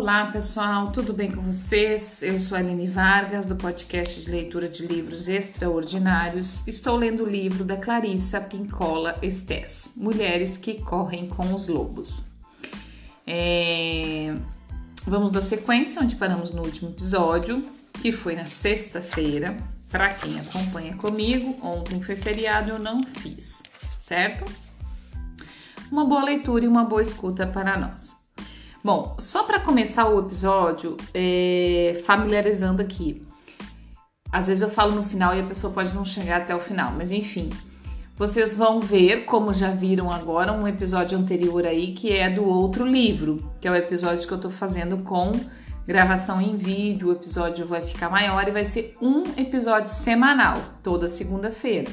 Olá pessoal, tudo bem com vocês? Eu sou a Aline Vargas, do podcast de leitura de livros extraordinários. Estou lendo o livro da Clarissa Pincola Estés, Mulheres que Correm com os Lobos. É... Vamos dar sequência, onde paramos no último episódio, que foi na sexta-feira. Para quem acompanha comigo, ontem foi feriado, eu não fiz, certo? Uma boa leitura e uma boa escuta para nós. Bom, só para começar o episódio, é, familiarizando aqui. Às vezes eu falo no final e a pessoa pode não chegar até o final, mas enfim. Vocês vão ver, como já viram agora, um episódio anterior aí que é do outro livro, que é o episódio que eu tô fazendo com gravação em vídeo. O episódio vai ficar maior e vai ser um episódio semanal, toda segunda-feira.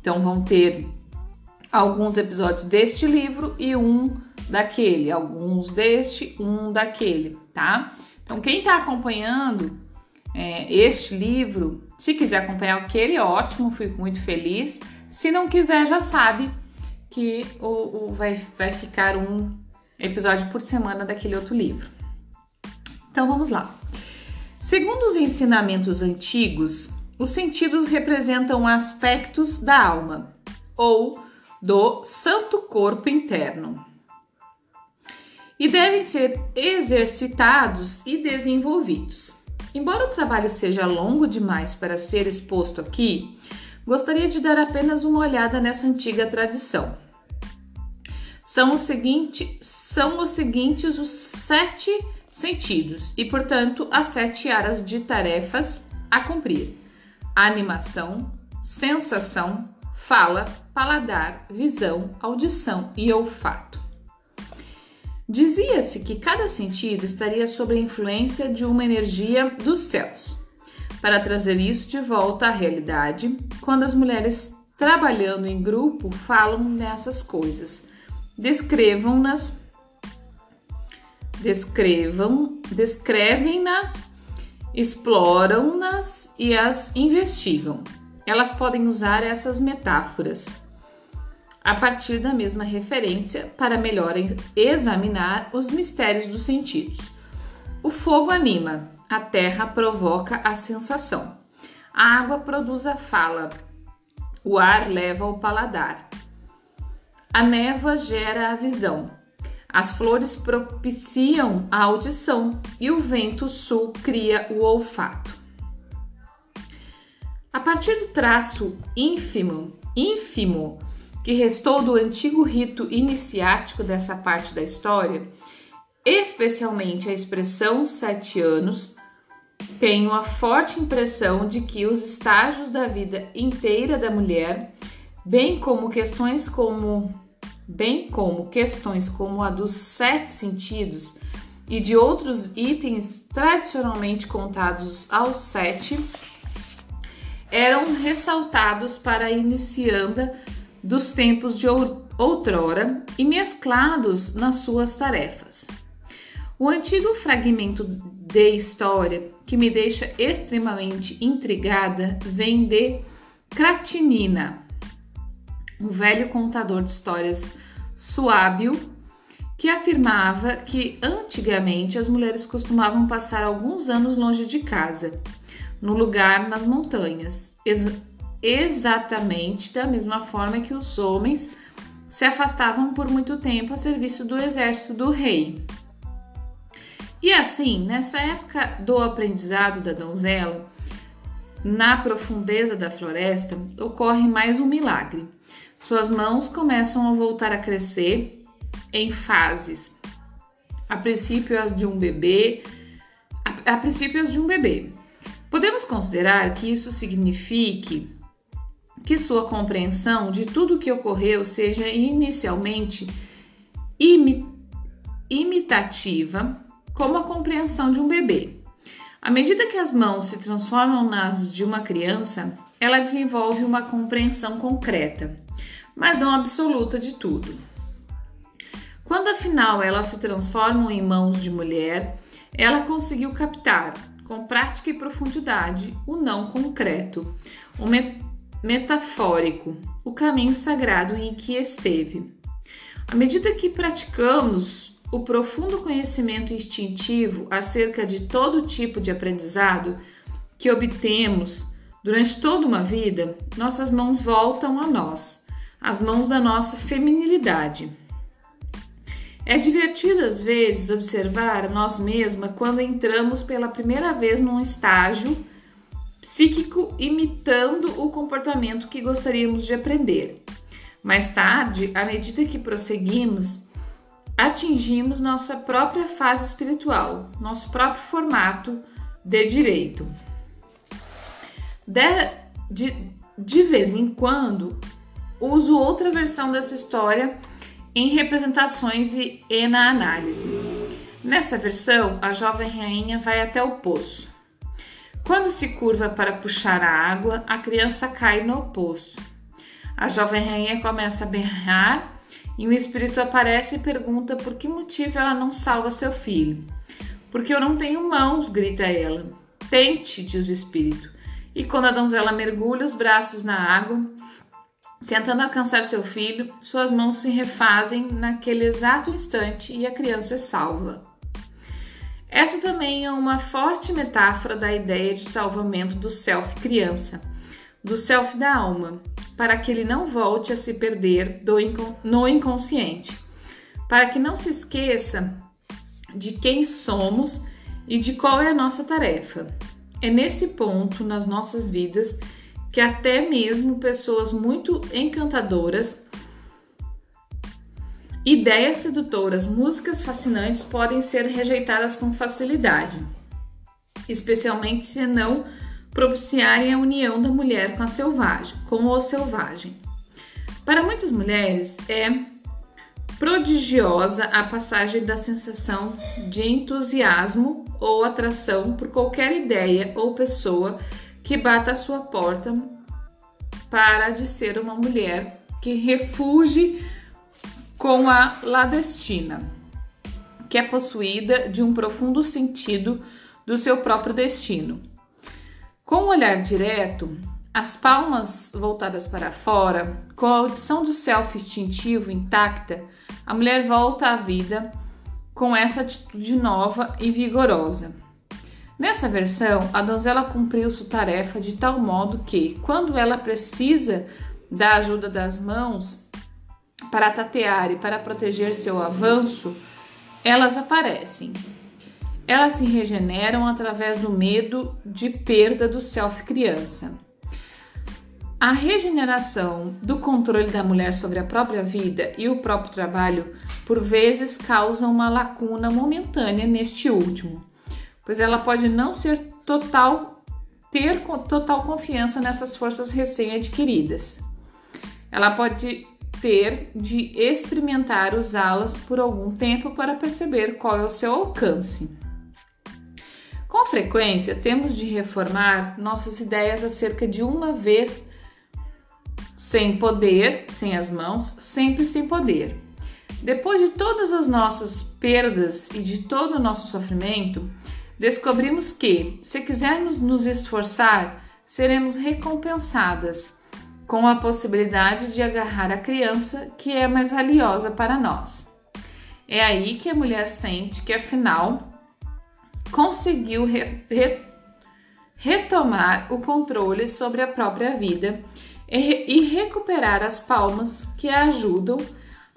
Então vão ter alguns episódios deste livro e um daquele, alguns deste, um daquele, tá? Então, quem está acompanhando é, este livro, se quiser acompanhar aquele, ótimo, fico muito feliz. Se não quiser, já sabe que o, o vai, vai ficar um episódio por semana daquele outro livro. Então vamos lá. Segundo os ensinamentos antigos, os sentidos representam aspectos da alma ou do santo corpo interno e devem ser exercitados e desenvolvidos. Embora o trabalho seja longo demais para ser exposto aqui, gostaria de dar apenas uma olhada nessa antiga tradição. São, seguinte, são os seguintes os sete sentidos e, portanto, as sete áreas de tarefas a cumprir: animação, sensação, fala, paladar, visão, audição e olfato. Dizia-se que cada sentido estaria sob a influência de uma energia dos céus. Para trazer isso de volta à realidade, quando as mulheres trabalhando em grupo falam nessas coisas, descrevam-nas, descrevam, descrevem-nas, exploram-nas e as investigam. Elas podem usar essas metáforas a partir da mesma referência para melhor examinar os mistérios dos sentidos. O fogo anima, a terra provoca a sensação, a água produz a fala, o ar leva ao paladar, a névoa gera a visão, as flores propiciam a audição e o vento sul cria o olfato. A partir do traço ínfimo, ínfimo que restou do antigo rito iniciático dessa parte da história, especialmente a expressão sete anos, tenho a forte impressão de que os estágios da vida inteira da mulher, bem como questões como bem como questões como a dos sete sentidos e de outros itens tradicionalmente contados aos sete, eram ressaltados para a inicianda dos tempos de outrora e mesclados nas suas tarefas. O antigo fragmento de história que me deixa extremamente intrigada vem de Cratinina, um velho contador de histórias suábio que afirmava que antigamente as mulheres costumavam passar alguns anos longe de casa, no lugar nas montanhas, exatamente da mesma forma que os homens se afastavam por muito tempo a serviço do exército do rei. E assim, nessa época do aprendizado da donzela, na profundeza da floresta, ocorre mais um milagre. Suas mãos começam a voltar a crescer em fases. A princípio as de um bebê, a, a princípio as de um bebê. Podemos considerar que isso signifique que sua compreensão de tudo o que ocorreu seja inicialmente imi imitativa, como a compreensão de um bebê. À medida que as mãos se transformam nas de uma criança, ela desenvolve uma compreensão concreta, mas não absoluta de tudo. Quando afinal elas se transformam em mãos de mulher, ela conseguiu captar, com prática e profundidade, o não concreto, o metafórico, o caminho sagrado em que esteve. À medida que praticamos o profundo conhecimento instintivo acerca de todo tipo de aprendizado que obtemos durante toda uma vida, nossas mãos voltam a nós, as mãos da nossa feminilidade. É divertido às vezes observar nós mesmas quando entramos pela primeira vez num estágio psíquico imitando o comportamento que gostaríamos de aprender. Mais tarde, à medida que prosseguimos, atingimos nossa própria fase espiritual, nosso próprio formato de direito. De, de, de vez em quando, uso outra versão dessa história em representações e, na análise. Nessa versão, a jovem rainha vai até o poço. Quando se curva para puxar a água, a criança cai no poço. A jovem rainha começa a berrar e o espírito aparece e pergunta por que motivo ela não salva seu filho. Porque eu não tenho mãos, grita ela. Tente, diz o espírito. E quando a donzela mergulha os braços na água, tentando alcançar seu filho, suas mãos se refazem naquele exato instante e a criança é salva. Essa também é uma forte metáfora da ideia de salvamento do self criança, do self da alma, para que ele não volte a se perder no inconsciente, para que não se esqueça de quem somos e de qual é a nossa tarefa. É nesse ponto nas nossas vidas que até mesmo pessoas muito encantadoras, ideias sedutoras, músicas fascinantes podem ser rejeitadas com facilidade, especialmente se não propiciarem a união da mulher com a selvagem, com o selvagem. Para muitas mulheres é prodigiosa a passagem da sensação de entusiasmo ou atração por qualquer ideia ou pessoa que bata à sua porta para de ser uma mulher que refugie com a ladestina, que é possuída de um profundo sentido do seu próprio destino. Com o olhar direto, as palmas voltadas para fora, com a audição do self instintivo intacta, a mulher volta à vida com essa atitude nova e vigorosa. Nessa versão, a donzela cumpriu sua tarefa de tal modo que, quando ela precisa da ajuda das mãos para tatear e para proteger seu avanço, elas aparecem. Elas se regeneram através do medo de perda do self-criança. A regeneração do controle da mulher sobre a própria vida e o próprio trabalho, por vezes, causa uma lacuna momentânea neste último pois ela pode não ser total ter total confiança nessas forças recém-adquiridas. Ela pode ter de experimentar usá-las por algum tempo para perceber qual é o seu alcance. Com frequência, temos de reformar nossas ideias acerca de uma vez sem poder, sem as mãos, sempre sem poder. Depois de todas as nossas perdas e de todo o nosso sofrimento, descobrimos que, se quisermos nos esforçar, seremos recompensadas com a possibilidade de agarrar a criança que é mais valiosa para nós. É aí que a mulher sente que, afinal, conseguiu re re retomar o controle sobre a própria vida e, re e recuperar as palmas que a ajudam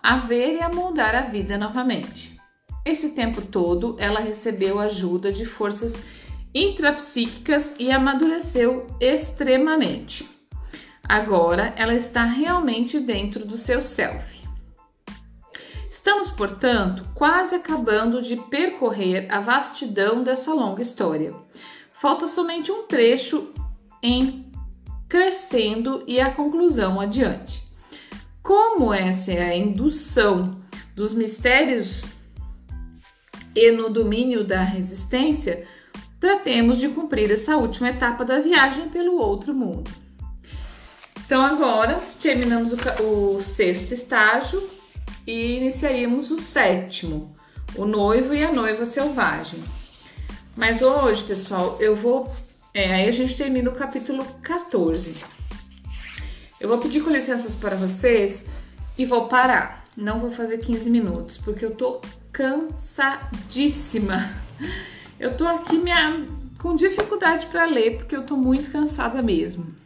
a ver e a moldar a vida novamente. Esse tempo todo, ela recebeu ajuda de forças intrapsíquicas e amadureceu extremamente. Agora, ela está realmente dentro do seu self. Estamos, portanto, quase acabando de percorrer a vastidão dessa longa história. Falta somente um trecho em crescendo e a conclusão adiante. Como essa é a indução dos mistérios e no domínio da resistência, tratemos de cumprir essa última etapa da viagem pelo outro mundo. Então, agora terminamos o, o sexto estágio e iniciaríamos o sétimo, o noivo e a noiva selvagem. Mas hoje, pessoal, eu vou. É, aí a gente termina o capítulo 14. Eu vou pedir com licenças para vocês e vou parar. não vou fazer 15 minutos, porque eu tô cansadíssima. Eu tô aqui minha, com dificuldade para ler, porque eu tô muito cansada mesmo.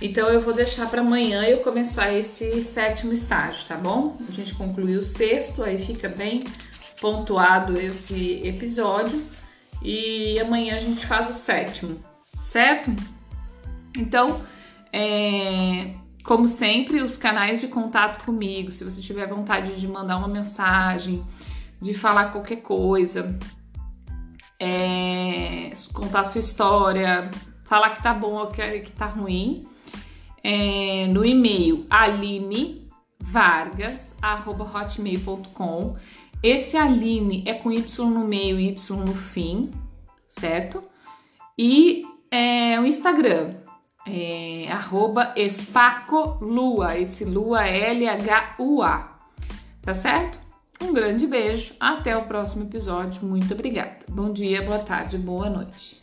Então eu vou deixar para amanhã eu começar esse sétimo estágio, tá bom? A gente concluiu o sexto, aí fica bem pontuado esse episódio e amanhã a gente faz o sétimo, certo? Então, é, como sempre, os canais de contato comigo, se você tiver vontade de mandar uma mensagem, de falar qualquer coisa, é, contar sua história, falar que tá bom ou que, que tá ruim, é, no e-mail alinevargas.hotmail.com. Esse Aline é com Y no meio e Y no fim, certo? E é, o Instagram é arroba espacolua, esse lua L-H-U-A, tá certo? Um grande beijo, até o próximo episódio, muito obrigada. Bom dia, boa tarde, boa noite.